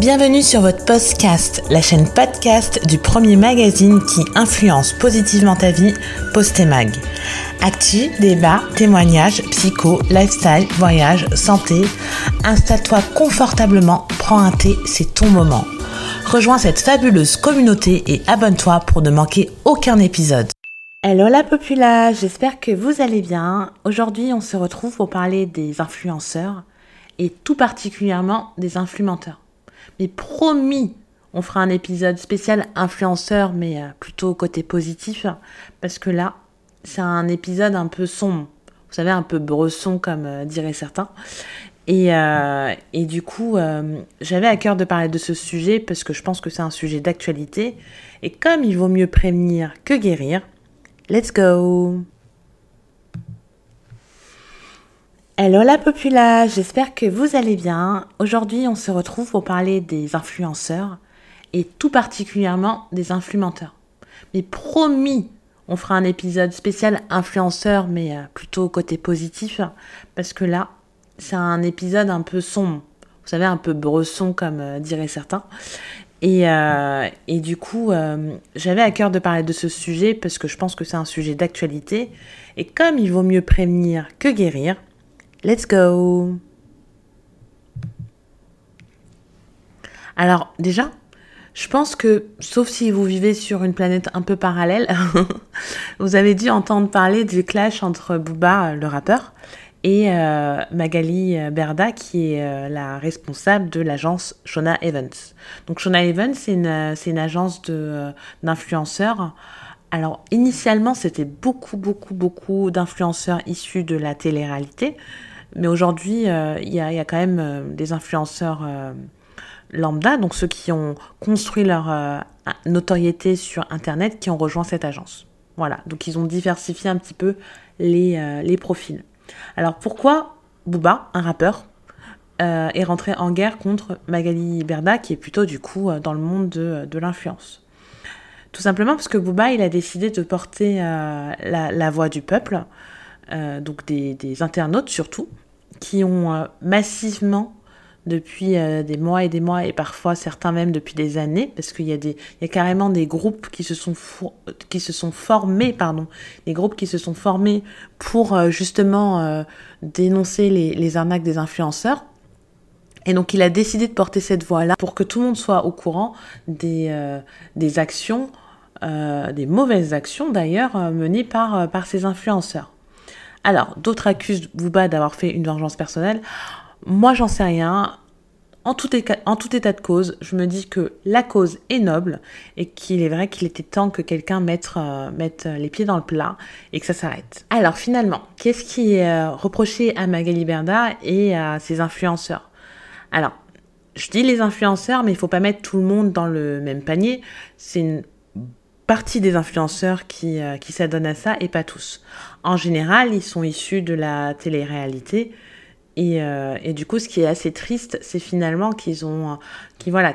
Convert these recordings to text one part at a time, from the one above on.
Bienvenue sur votre podcast, la chaîne podcast du premier magazine qui influence positivement ta vie, Postemag. Actu, débat, témoignages, psycho, lifestyle, voyage, santé. Installe-toi confortablement, prends un thé, c'est ton moment. Rejoins cette fabuleuse communauté et abonne-toi pour ne manquer aucun épisode. Hello la populace, j'espère que vous allez bien. Aujourd'hui, on se retrouve pour parler des influenceurs et tout particulièrement des influenceurs. Mais promis, on fera un épisode spécial influenceur, mais euh, plutôt côté positif, parce que là, c'est un épisode un peu sombre. Vous savez, un peu bresson, comme euh, diraient certains. Et, euh, et du coup, j'avais à cœur de parler de ce sujet parce que je pense que c'est un sujet d'actualité. Et comme il vaut mieux prévenir que guérir, let's go Hello la populace, j'espère que vous allez bien. Aujourd'hui, on se retrouve pour parler des influenceurs et tout particulièrement des influenceurs. Mais promis, on fera un épisode spécial influenceur, mais euh, plutôt côté positif, parce que là, c'est un épisode un peu sombre. Vous savez, un peu bresson, comme euh, diraient certains. Et, euh, et du coup, j'avais à cœur de parler de ce sujet parce que je pense que c'est un sujet d'actualité. Et comme il vaut mieux prévenir que guérir, Let's go Alors déjà, je pense que, sauf si vous vivez sur une planète un peu parallèle, vous avez dû entendre parler du clash entre Booba, le rappeur, et euh, Magali Berda, qui est euh, la responsable de l'agence Shona Evans. Donc Shona Evans, c'est une, une, agence euh, d'influenceurs. Alors initialement, c'était beaucoup, beaucoup, beaucoup d'influenceurs issus de la télé-réalité. Mais aujourd'hui, euh, il y, a quand même euh, des influenceurs euh, lambda, donc ceux qui ont construit leur notoriété sur Internet, qui ont rejoint cette agence. Voilà, donc ils ont diversifié un petit peu les, les profils. Alors pourquoi Booba, un rappeur, est rentré en guerre contre Magali Berda, qui est plutôt du coup dans le monde de, de l'influence? Tout simplement parce que Booba, il a décidé de porter la, voix du peuple, donc des internautes surtout, qui ont euh, massivement depuis euh, des mois et des mois et parfois certains même depuis des années parce qu'il y a des il y a carrément des groupes qui se sont qui se sont formés pardon des groupes qui se sont formés pour euh, justement dénoncer les, les, arnaques des influenceurs. Et donc il a décidé de porter cette voix là pour que tout le monde soit au courant des des actions des mauvaises actions d'ailleurs menées par par ces influenceurs alors, d'autres accusent Booba d'avoir fait une vengeance personnelle. Moi, j'en sais rien. En tout, état, de cause, je me dis que la cause est noble et qu'il est vrai qu'il était temps que quelqu'un mette, euh, les pieds dans le plat et que ça s'arrête. Alors finalement, qu'est-ce qui est euh, reproché à Magali Berda et à ses influenceurs? Alors, je dis les influenceurs, mais il faut pas mettre tout le monde dans le même panier. C'est une partie des influenceurs qui, euh, qui s'adonnent à ça et pas tous. En général, ils sont issus de la télé-réalité. Et, euh, et, du coup, ce qui est assez triste, c'est finalement qu'ils ont, qui voilà,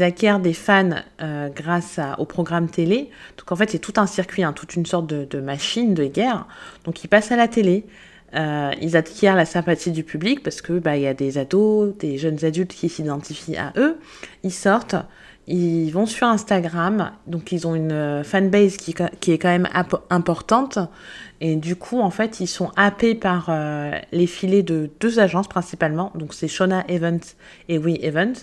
acquièrent des fans euh, grâce au programme télé. Donc en fait, c'est tout un circuit, hein, toute une sorte de, machine de guerre. Donc ils passent à la télé. Euh, ils acquièrent la sympathie du public parce que bah y a des ados, des jeunes adultes qui s'identifient à eux. Ils sortent, ils vont sur Instagram, donc ils ont une euh, fanbase qui, qui est quand même importante. Et du coup, en fait, ils sont happés par euh, les filets de deux agences principalement. Donc c'est Shona Evans et We Evans.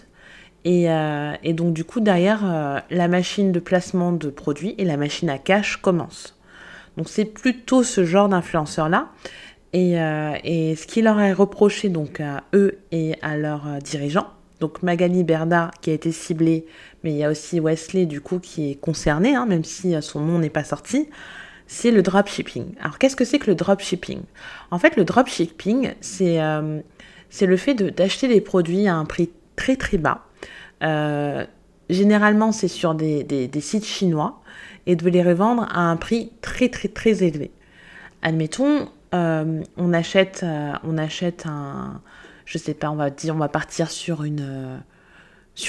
Et, euh, et, donc du coup, derrière, la machine de placement de produits et la machine à cash commence. Donc c'est plutôt ce genre d'influenceurs-là. Et, et, ce qui leur est reproché donc à eux et à leurs dirigeants, donc Magali Berda qui a été ciblée, mais il y a aussi Wesley du coup qui est concerné, hein, même si euh, son nom n'est pas sorti, c'est le dropshipping. Alors qu'est-ce que c'est que le dropshipping? En fait, le dropshipping, c'est euh, le fait d'acheter des produits à un prix très très bas. Euh, généralement, c'est sur des, sites chinois et de les revendre à un prix très très très élevé. Admettons, on achète un je sais pas, on va dire, on va partir sur une,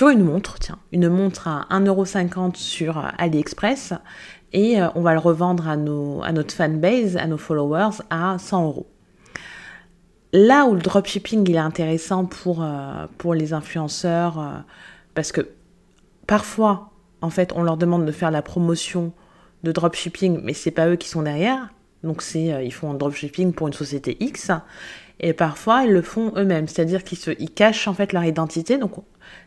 euh, montre, tiens, une montre à 1,50€ sur AliExpress et euh, on va le revendre à, nos, à notre fanbase, à nos followers à 100 euros. là où le dropshipping il est intéressant pour, euh, les influenceurs, euh, parce que parfois, en fait, on leur demande de faire la promotion de dropshipping, mais c'est pas eux qui sont derrière. Donc euh, ils font un dropshipping pour une société X. Et parfois, ils le font eux-mêmes, c'est-à-dire qu'ils se, ils cachent en fait leur identité. Donc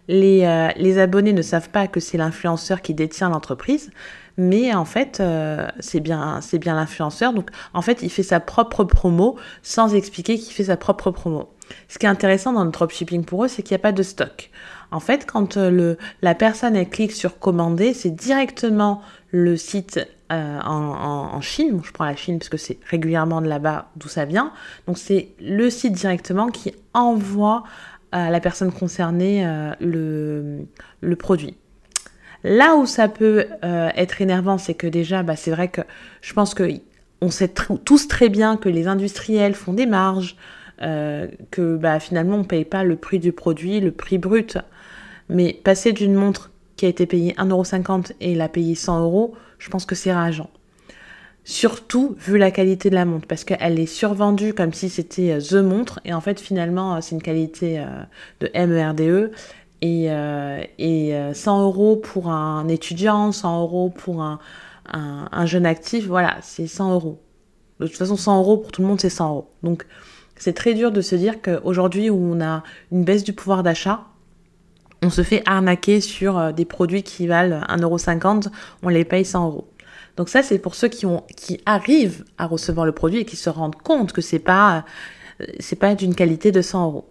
les, les abonnés ne savent pas que c'est l'influenceur qui détient l'entreprise, mais en fait, euh, c'est bien, c'est bien l'influenceur. Donc, en fait, il fait sa propre promo sans expliquer qu'il fait sa propre promo. Ce qui est intéressant dans le dropshipping pour eux, c'est qu'il n'y a pas de stock. En fait, quand euh, le, la personne elle clique sur commander, c'est directement le site euh, en, Chine. je prends la Chine parce que c'est régulièrement de là-bas d'où ça vient. Donc, c'est le site directement qui envoie à la personne concernée le, le produit. Là où ça peut euh, être énervant, c'est que déjà, bah, c'est vrai que je pense que on sait tous très bien que les industriels font des marges, euh, que bah, finalement on ne paye pas le prix du produit, le prix brut. Mais passer d'une montre qui a été payée 1,50€ et la payer 100 euros, je pense que c'est rageant. Surtout vu la qualité de la montre, parce qu'elle est survendue comme si c'était euh, The Montre, et en fait finalement c'est une qualité de MERDE, et, euh, et 100 euh, euros pour un étudiant, 100 euros pour un, un, jeune actif, voilà, c'est 100 euros. De toute façon, 100 euros pour tout le monde, c'est 100 euros. Donc, c'est très dur de se dire qu'aujourd'hui où on a une baisse du pouvoir d'achat, on se fait arnaquer sur euh, des produits qui valent 1,50€, on les paye 100 euros. Donc ça, c'est pour ceux qui, ont, qui arrivent à recevoir le produit et qui se rendent compte que c'est pas, c'est pas d'une qualité de 100 euros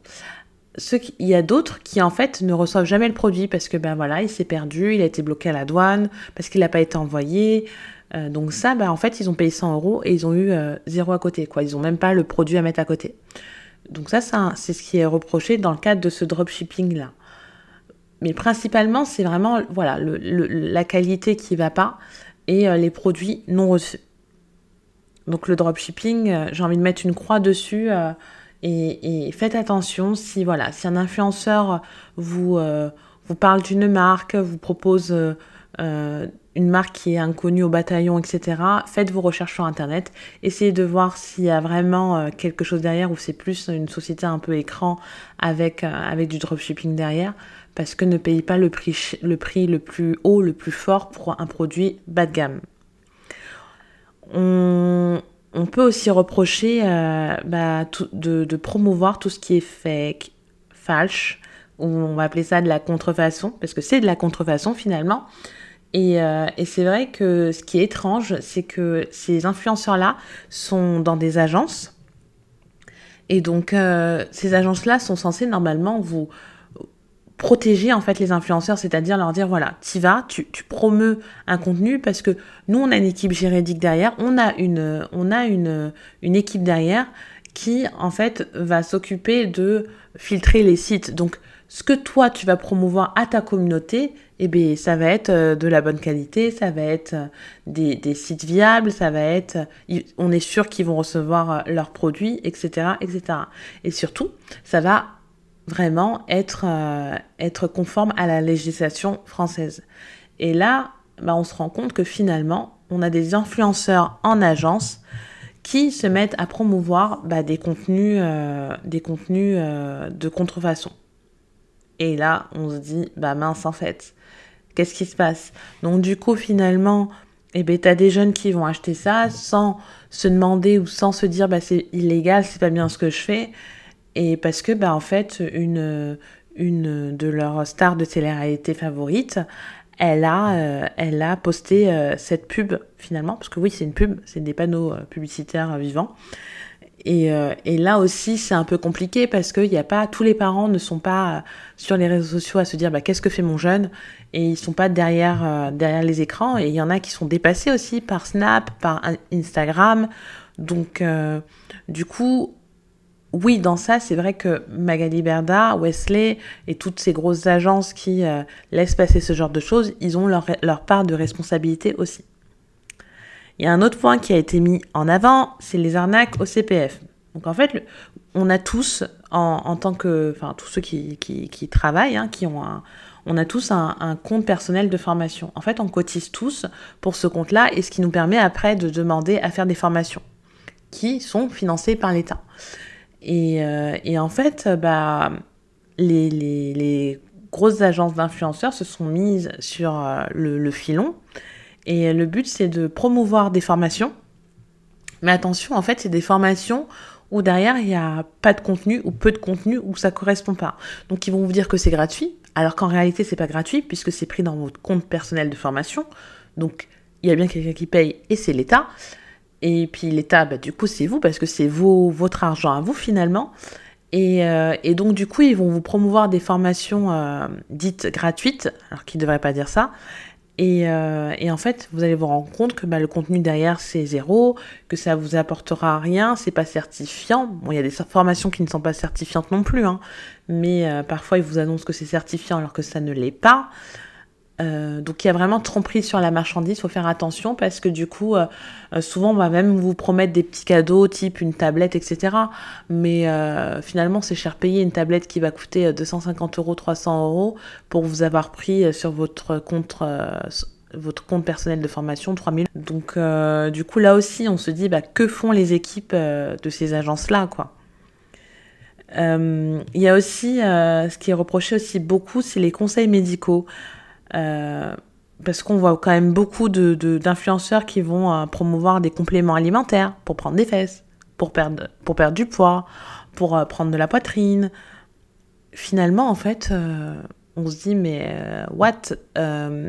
il y a d'autres qui en fait ne reçoivent jamais le produit parce que ben voilà, il s'est perdu, il a été bloqué à la douane, parce qu'il n'a pas été envoyé. Euh, donc ça, ben en fait, ils ont payé 100 euros et ils ont eu euh, zéro à côté, quoi. Ils ont même pas le produit à mettre à côté. Donc ça, c'est ce qui est reproché dans le cadre de ce dropshipping là. Mais principalement, c'est vraiment voilà la qualité qui va pas et euh, les produits non reçus. Donc le dropshipping, j'ai envie de mettre une croix dessus. Et, faites attention si voilà, si un influenceur vous, euh, vous parle d'une marque, vous propose euh, euh, une marque qui est inconnue au bataillon, etc. Faites vos recherches sur internet, essayez de voir s'il y a vraiment quelque chose derrière ou c'est plus une société un peu écran avec, avec du dropshipping derrière, parce que ne payez pas le prix, le prix le plus haut, le plus fort pour un produit bas de gamme. On, on peut aussi reprocher euh, bah, de, promouvoir tout ce qui est fake, falche, ou on va appeler ça de la contrefaçon, parce que c'est de la contrefaçon finalement. Et, euh, c'est vrai que ce qui est étrange, c'est que ces influenceurs-là sont dans des agences. Et donc, euh, ces agences-là sont censées normalement vous, protéger en fait les influenceurs, c'est-à-dire leur dire voilà, tu vas, tu, tu promeus un contenu parce que nous on a une équipe juridique derrière, on a une on a une une équipe derrière qui en fait va s'occuper de filtrer les sites. Donc ce que toi tu vas promouvoir à ta communauté, eh bien, ça va être euh, de la bonne qualité, ça va être euh, des, des sites viables, ça va être, on est sûr qu'ils vont recevoir euh, leurs produits, etc., etc. Et surtout, ça va vraiment être, euh, être conforme à la législation française. Et là, bah, on se rend compte que finalement, on a des influenceurs en agence qui se mettent à promouvoir bah, des contenus, euh, des contenus euh, de contrefaçon. Et là, on se dit, bah mince en fait, qu'est-ce qui se passe? Donc du coup, finalement, eh ben, t'as des jeunes qui vont acheter ça sans se demander ou sans se dire, c'est illégal, c'est pas bien ce que je fais. Et parce que, bah, en fait, une, une de leurs stars de télé-réalité favorites, elle a, euh, elle a posté euh, cette pub finalement, parce que oui, c'est une pub, c'est des panneaux euh, publicitaires vivants. Et, et, là aussi, c'est un peu compliqué parce que y a pas, tous les parents ne sont pas sur les réseaux sociaux à se dire bah, qu'est-ce que fait mon jeune? Et ils sont pas derrière, derrière les écrans. Et il y en a qui sont dépassés aussi par Snap, par Instagram. Donc, du coup, oui, dans ça, c'est vrai que Magali Berda, Wesley et toutes ces grosses agences qui euh, laissent passer ce genre de choses, ils ont leur, part de responsabilité aussi. Il y a un autre point qui a été mis en avant, c'est les arnaques au CPF. Donc en fait, on a tous, en, tant que, enfin tous ceux qui, travaillent, hein, qui ont un, on a tous un, un, compte personnel de formation. En fait, on cotise tous pour ce compte-là et ce qui nous permet après de demander à faire des formations qui sont financées par l'État. Et, et en fait, bah, les, grosses agences d'influenceurs se sont mises sur le, le filon. Et le but, c'est de promouvoir des formations. Mais attention, en fait, c'est des formations où derrière, il n'y a pas de contenu ou peu de contenu où ça correspond pas. Donc, ils vont vous dire que c'est gratuit, alors qu'en réalité, c'est pas gratuit puisque c'est pris dans votre compte personnel de formation. Donc, il y a bien quelqu'un qui paye et c'est l'État. Et puis l'État, bah, du coup, c'est vous parce que c'est votre argent à vous finalement. Et, euh, et, donc, du coup, ils vont vous promouvoir des formations euh, dites gratuites, alors qu'ils ne devraient pas dire ça, euh, et, en fait, vous allez vous rendre compte que bah, le contenu derrière, c'est zéro, que ça vous apportera rien, c'est pas certifiant. Bon, il y a des formations qui ne sont pas certifiantes non plus, hein, mais parfois ils vous annoncent que c'est certifiant alors que ça ne l'est pas. Euh, donc il y a vraiment tromperie sur la marchandise, faut faire attention parce que du coup, souvent on va même vous promettre des petits cadeaux type une tablette, etc. Mais finalement c'est cher payé une tablette qui va coûter 250 euros, 300 euros pour vous avoir pris sur votre compte, votre compte personnel de formation 3000. Donc du coup là aussi on se dit bah, que font les équipes de ces agences-là quoi. Il y a aussi ce qui est reproché aussi beaucoup, c'est les conseils médicaux. Euh, parce qu'on voit quand même beaucoup d'influenceurs de, qui vont euh, promouvoir des compléments alimentaires pour prendre des fesses, pour perdre, pour perdre du poids, pour euh, prendre de la poitrine. Finalement, en fait, on se dit, mais what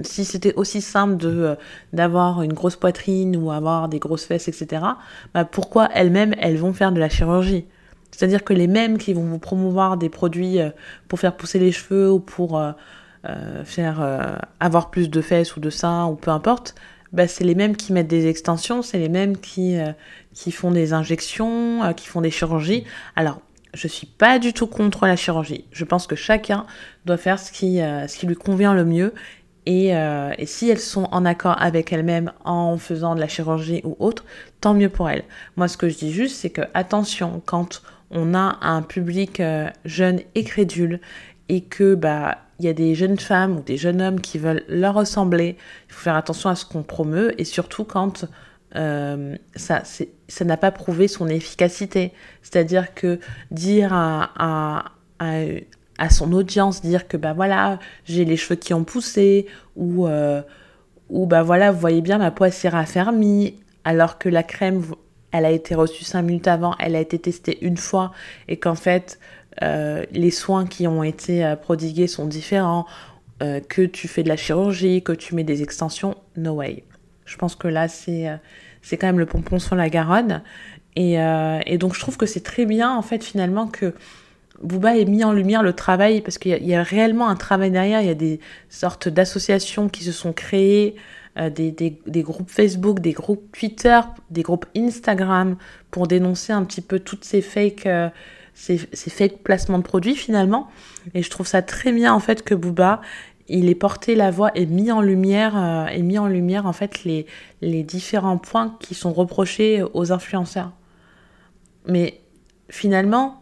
Si c'était aussi simple de d'avoir une grosse poitrine ou avoir des grosses fesses, etc., bah pourquoi elles-mêmes, elles vont faire de la chirurgie? C'est-à-dire que les mêmes qui vont vous promouvoir des produits pour faire pousser les cheveux ou pour euh, faire euh, avoir plus de fesses ou de seins ou peu importe, bah, c'est les mêmes qui mettent des extensions, c'est les mêmes qui, euh, qui font des injections, qui font des chirurgies. Alors, je suis pas du tout contre la chirurgie. Je pense que chacun doit faire ce qui, ce qui lui convient le mieux. Et, et si elles sont en accord avec elles-mêmes en faisant de la chirurgie ou autre, tant mieux pour elles. Moi, ce que je dis juste, c'est que attention, quand on a un public jeune et crédule et que bah il y a des jeunes femmes ou des jeunes hommes qui veulent leur ressembler, il faut faire attention à ce qu'on promeut et surtout quand euh, ça, n'a pas prouvé son efficacité. C'est-à-dire que dire à, à, son audience, dire que bah voilà, j'ai les cheveux qui ont poussé ou, euh, bah voilà, vous voyez bien, ma peau s'est raffermie alors que la crème, elle a été reçue cinq minutes avant, elle a été testée une fois et qu'en fait, euh, les soins qui ont été euh, prodigués sont différents, euh, que tu fais de la chirurgie, que tu mets des extensions, no way. Je pense que là, c'est c'est quand même le pompon sur la Garonne. Et, donc, je trouve que c'est très bien, en fait, finalement, que Booba ait mis en lumière le travail, parce qu'il y, a réellement un travail derrière. Il y a des sortes d'associations qui se sont créées, des, des, des, groupes Facebook, des groupes Twitter, des groupes Instagram, pour dénoncer un petit peu toutes ces fakes ces, fake placements de produits finalement. Et je trouve ça très bien en fait que Booba il ait porté la voix et mis en lumière euh, mis en lumière en fait les, les différents points qui sont reprochés aux influenceurs. Mais finalement,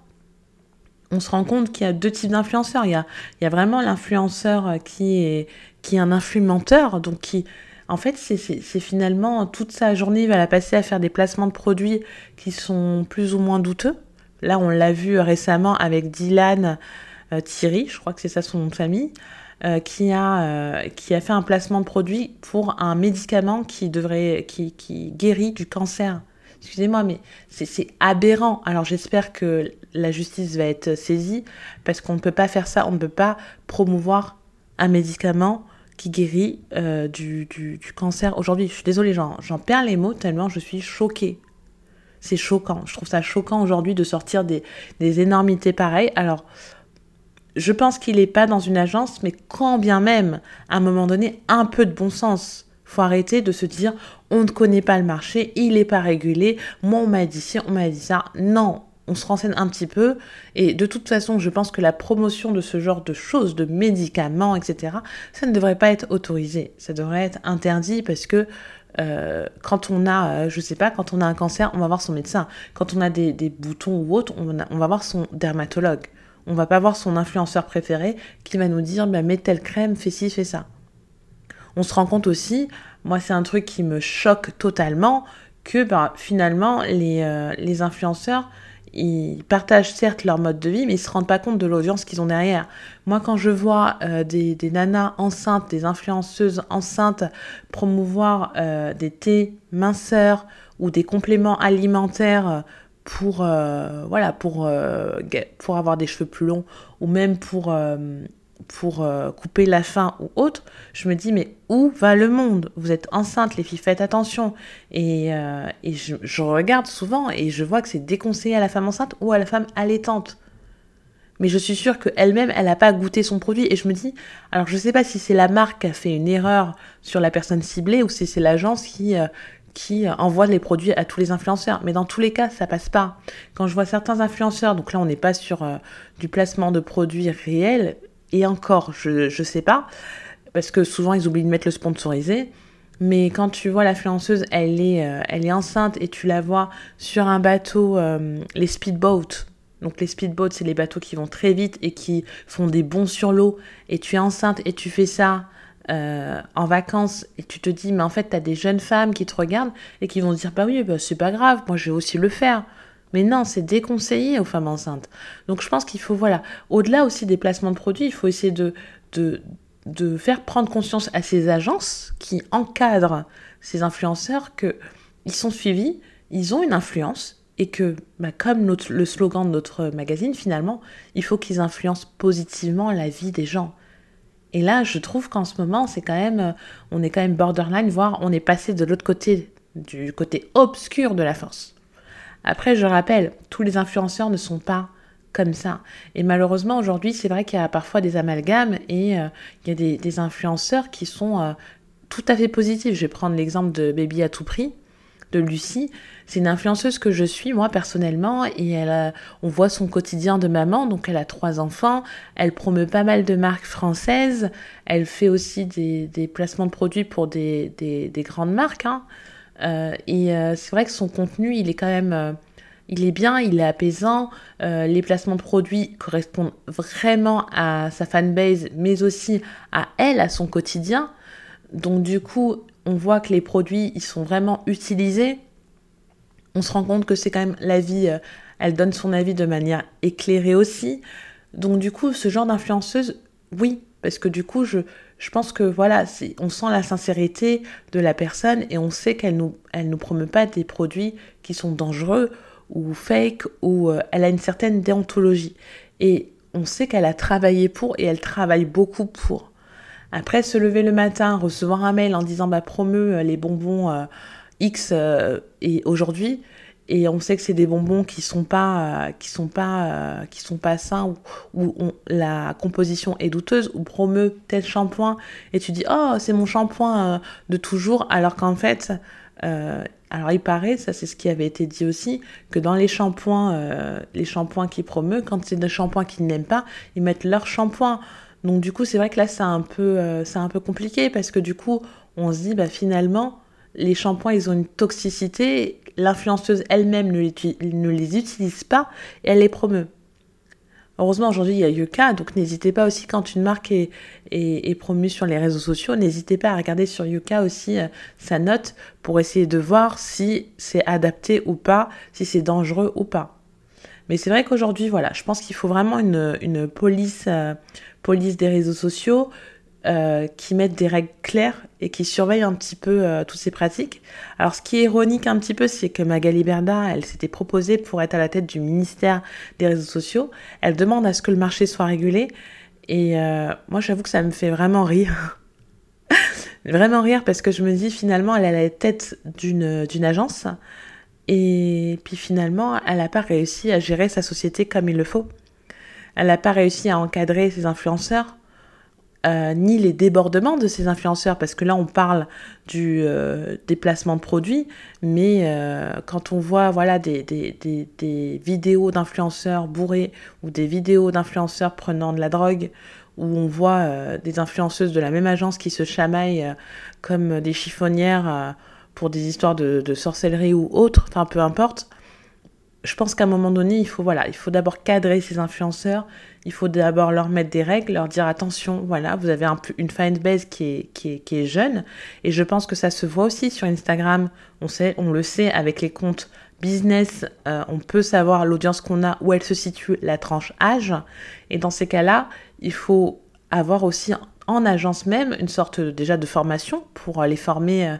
on se rend compte qu'il y a deux types d'influenceurs. Il y a, il y a vraiment l'influenceur qui est, qui est un influenteur, donc qui, en fait, c'est finalement toute sa journée, il va la passer à faire des placements de produits qui sont plus ou moins douteux. Là, on l'a vu récemment avec Dylan euh, Thierry, je crois que c'est ça son nom de famille, euh, qui, a, euh, qui a fait un placement de produit pour un médicament qui, devrait, qui, guérit du cancer. Excusez-moi, mais c'est aberrant. Alors j'espère que la justice va être saisie parce qu'on ne peut pas faire ça. On ne peut pas promouvoir un médicament qui guérit du, du, du, cancer aujourd'hui. Je suis désolée, j'en perds les mots tellement je suis choquée. C'est choquant. Je trouve ça choquant aujourd'hui de sortir des, énormités pareilles. Alors, je pense qu'il n'est pas dans une agence, mais quand bien même, à un moment donné, un peu de bon sens. Faut arrêter de se dire on ne connaît pas le marché, il n'est pas régulé, moi on m'a dit ci, on m'a dit ça. Non, on se renseigne un petit peu. Et de toute façon, je pense que la promotion de ce genre de choses, de médicaments, etc., ça ne devrait pas être autorisé. Ça devrait être interdit parce que euh, quand on a, euh, je sais pas, quand on a un cancer, on va voir son médecin. Quand on a des, boutons ou autre, on, va voir son dermatologue. On va pas voir son influenceur préféré qui va nous dire, bah, mets telle crème, fais ci, fais ça. On se rend compte aussi, moi c'est un truc qui me choque totalement, que bah, finalement les, euh, les influenceurs, ils partagent certes leur mode de vie, mais ils se rendent pas compte de l'audience qu'ils ont derrière. Moi, quand je vois euh, des, des, nanas enceintes, des influenceuses enceintes promouvoir euh, des thés minceurs ou des compléments alimentaires pour, voilà, pour, pour avoir des cheveux plus longs ou même pour pour euh, couper la faim ou autre, je me dis mais où va le monde? Vous êtes enceinte, les filles, faites attention. Et, euh, et je, je, regarde souvent et je vois que c'est déconseillé à la femme enceinte ou à la femme allaitante. Mais je suis sûre qu'elle-même, elle n'a pas goûté son produit. Et je me dis, alors je ne sais pas si c'est la marque qui a fait une erreur sur la personne ciblée ou si c'est l'agence qui, euh, qui envoie les produits à tous les influenceurs. Mais dans tous les cas, ça passe pas. Quand je vois certains influenceurs, donc là on n'est pas sur du placement de produits réels, et encore, je ne sais pas, parce que souvent ils oublient de mettre le sponsorisé. Mais quand tu vois l'influenceuse, elle est, euh, elle est enceinte et tu la vois sur un bateau, euh, les speedboats. Donc les speedboats, c'est les bateaux qui vont très vite et qui font des bonds sur l'eau. Et tu es enceinte et tu fais ça euh, en vacances et tu te dis, mais en fait, tu as des jeunes femmes qui te regardent et qui vont se dire, bah oui, bah, c'est pas grave, moi je vais aussi le faire. Mais non, c'est déconseillé aux femmes enceintes. Donc je pense qu'il faut, voilà, au-delà aussi des placements de produits, il faut essayer de, de, de faire prendre conscience à ces agences qui encadrent ces influenceurs qu'ils sont suivis, ils ont une influence et que, bah, comme notre, le slogan de notre magazine, finalement, il faut qu'ils influencent positivement la vie des gens. Et là, je trouve qu'en ce moment, c'est quand même, on est quand même borderline, voire on est passé de l'autre côté, du côté obscur de la force. Après, je rappelle, tous les influenceurs ne sont pas comme ça. Et malheureusement, aujourd'hui, c'est vrai qu'il y a parfois des amalgames et euh, il y a des, influenceurs qui sont euh, tout à fait positifs. Je vais prendre l'exemple de Baby à tout prix, de Lucie. C'est une influenceuse que je suis, moi, personnellement, et elle, on voit son quotidien de maman. Donc, elle a trois enfants. Elle promeut pas mal de marques françaises. Elle fait aussi des, placements de produits pour des, grandes marques. Hein. Euh, et euh, c'est vrai que son contenu, il est quand même euh, il est bien, il est apaisant, les placements de produits correspondent vraiment à sa fanbase, mais aussi à elle, à son quotidien. Donc du coup, on voit que les produits, ils sont vraiment utilisés. On se rend compte que c'est quand même la vie, elle donne son avis de manière éclairée aussi. Donc du coup, ce genre d'influenceuse, oui, parce que du coup, je, je pense que voilà, on sent la sincérité de la personne et on sait qu'elle nous, elle promeut pas des produits qui sont dangereux ou fake ou euh, elle a une certaine déontologie. Et on sait qu'elle a travaillé pour et elle travaille beaucoup pour. Après, se lever le matin, recevoir un mail en disant bah promeut euh, les bonbons euh, X et aujourd'hui, et on sait que c'est des bonbons qui sont pas euh, qui sont pas euh, qui sont pas sains ou où la composition est douteuse ou promeut tel shampoing et tu dis oh c'est mon shampoing euh, de toujours alors qu'en fait alors il paraît, ça c'est ce qui avait été dit aussi, que dans les shampoings, les shampoings qui promeut, quand c'est des shampoings qu'ils n'aiment pas, ils mettent leur shampoing. Donc du coup c'est vrai que là c'est un peu c'est un peu compliqué parce que du coup on se dit bah finalement les shampoings ils ont une toxicité l'influenceuse elle-même ne, les utilise pas et elle les promeut. Heureusement, aujourd'hui, il y a Yuka, donc n'hésitez pas aussi, quand une marque est, est, promue sur les réseaux sociaux, n'hésitez pas à regarder sur Yuka aussi euh, sa note pour essayer de voir si c'est adapté ou pas, si c'est dangereux ou pas. Mais c'est vrai qu'aujourd'hui, voilà, je pense qu'il faut vraiment une, police, euh, police des réseaux sociaux, euh, qui mettent des règles claires et qui surveillent un petit peu euh, toutes ces pratiques. Alors ce qui est ironique un petit peu, c'est que Magali Berda, elle s'était proposée pour être à la tête du ministère des réseaux sociaux. Elle demande à ce que le marché soit régulé. Et euh, moi j'avoue que ça me fait vraiment rire. vraiment rire parce que je me dis finalement elle est à la tête d'une, d'une agence. Et puis finalement, elle n'a pas réussi à gérer sa société comme il le faut. Elle n'a pas réussi à encadrer ses influenceurs. Euh, ni les débordements de ces influenceurs, parce que là on parle du euh, déplacement de produits, mais euh, quand on voit voilà des, vidéos d'influenceurs bourrés ou des vidéos d'influenceurs prenant de la drogue, où on voit des influenceuses de la même agence qui se chamaillent comme des chiffonnières pour des histoires de, de sorcellerie ou autre, enfin peu importe, je pense qu'à un moment donné, il faut voilà, il faut d'abord cadrer ces influenceurs, il faut d'abord leur mettre des règles, leur dire attention, voilà, vous avez une fanbase qui est, qui est, qui est jeune, et je pense que ça se voit aussi sur Instagram, on, sait, on le sait avec les comptes business, euh, on peut savoir l'audience qu'on a, où elle se situe, la tranche âge. Et dans ces cas-là, il faut avoir aussi en agence même une sorte déjà de formation pour les former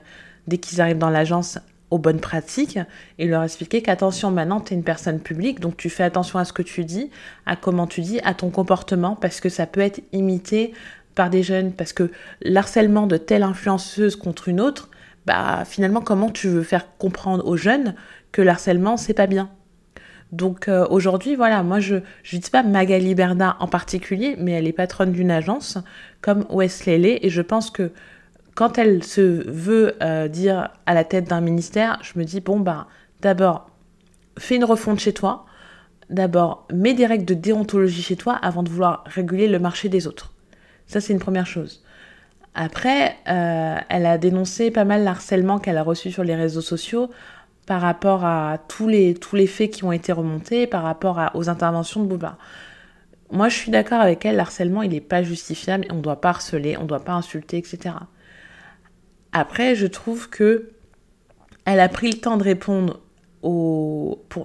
dès qu'ils arrivent dans l'agence aux bonnes pratiques et leur expliquer qu'attention, maintenant, tu es une personne publique, donc tu fais attention à ce que tu dis, à comment tu dis, à ton comportement, parce que ça peut être imité par des jeunes, parce que l'harcèlement de telle influenceuse contre une autre, bah finalement, comment tu veux faire comprendre aux jeunes que l'harcèlement, c'est pas bien? Donc euh, aujourd'hui, voilà, moi je ne dis pas Magali Berda en particulier, mais elle est patronne d'une agence comme Wesley et je pense que quand elle se veut euh, dire à la tête d'un ministère, je me dis, bon, bah, d'abord, fais une refonte chez toi. D'abord, mets des règles de déontologie chez toi avant de vouloir réguler le marché des autres. Ça, c'est une première chose. Après, euh, elle a dénoncé pas mal l'harcèlement qu'elle a reçu sur les réseaux sociaux par rapport à tous les, tous les faits qui ont été remontés, par rapport aux interventions de Bouba. Moi, je suis d'accord avec elle, l'harcèlement, il n'est pas justifiable, on ne doit pas harceler, on ne doit pas insulter, etc. Après, je trouve que elle a pris le temps de répondre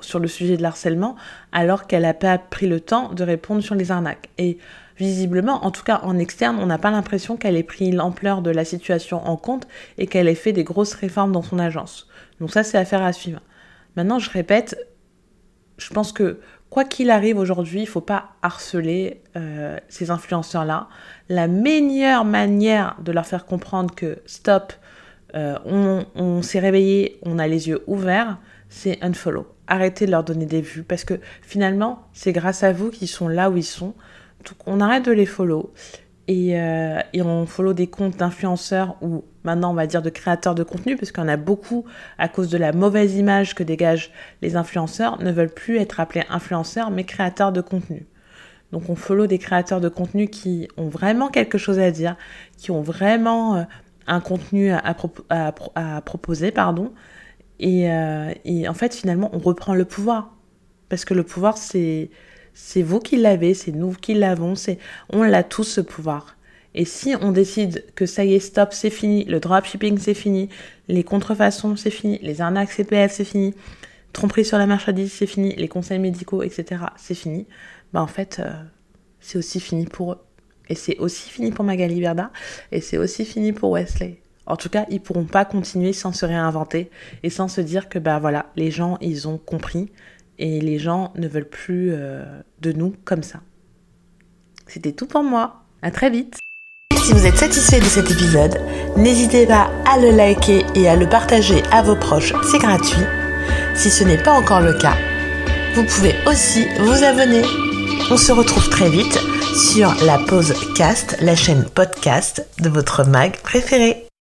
sur le sujet de l'harcèlement, alors qu'elle n'a pas pris le temps de répondre sur les arnaques. Et visiblement, en tout cas en externe, on n'a pas l'impression qu'elle ait pris l'ampleur de la situation en compte et qu'elle ait fait des grosses réformes dans son agence. Donc ça, c'est affaire à suivre. Maintenant, je répète, je pense que quoi qu'il arrive aujourd'hui, il ne faut pas harceler euh, ces influenceurs-là. La meilleure manière de leur faire comprendre que stop, euh, on, s'est réveillé, on a les yeux ouverts, c'est unfollow. Arrêtez de leur donner des vues parce que finalement, c'est grâce à vous qu'ils sont là où ils sont. Donc on arrête de les follow et, euh, et on follow des comptes d'influenceurs ou maintenant on va dire de créateurs de contenu, parce qu'il y en a beaucoup à cause de la mauvaise image que dégagent les influenceurs, ne veulent plus être appelés influenceurs, mais créateurs de contenu. Donc on follow des créateurs de contenu qui ont vraiment quelque chose à dire, qui ont vraiment euh, un contenu à, proposer, pardon. Et, euh, et, en fait, finalement, on reprend le pouvoir. Parce que le pouvoir, c'est, c'est vous qui l'avez, c'est nous qui l'avons, c'est, on l'a tous ce pouvoir. Et si on décide que ça y est, stop, c'est fini, le dropshipping c'est fini, les contrefaçons c'est fini, les arnaques CPF c'est fini, tromperie sur la marchandise c'est fini, les conseils médicaux, etc. c'est fini, bah en fait, euh, c'est aussi fini pour eux. Et c'est aussi fini pour Magali Verda, et c'est aussi fini pour Wesley. En tout cas, ils pourront pas continuer sans se réinventer et sans se dire que bah voilà, les gens ils ont compris et les gens ne veulent plus euh, de nous comme ça. C'était tout pour moi. À très vite. Si vous êtes satisfait de cet épisode, n'hésitez pas à le liker et à le partager à vos proches, c'est gratuit. Si ce n'est pas encore le cas, vous pouvez aussi vous abonner. On se retrouve très vite sur la pause cast, la chaîne podcast de votre mag préféré.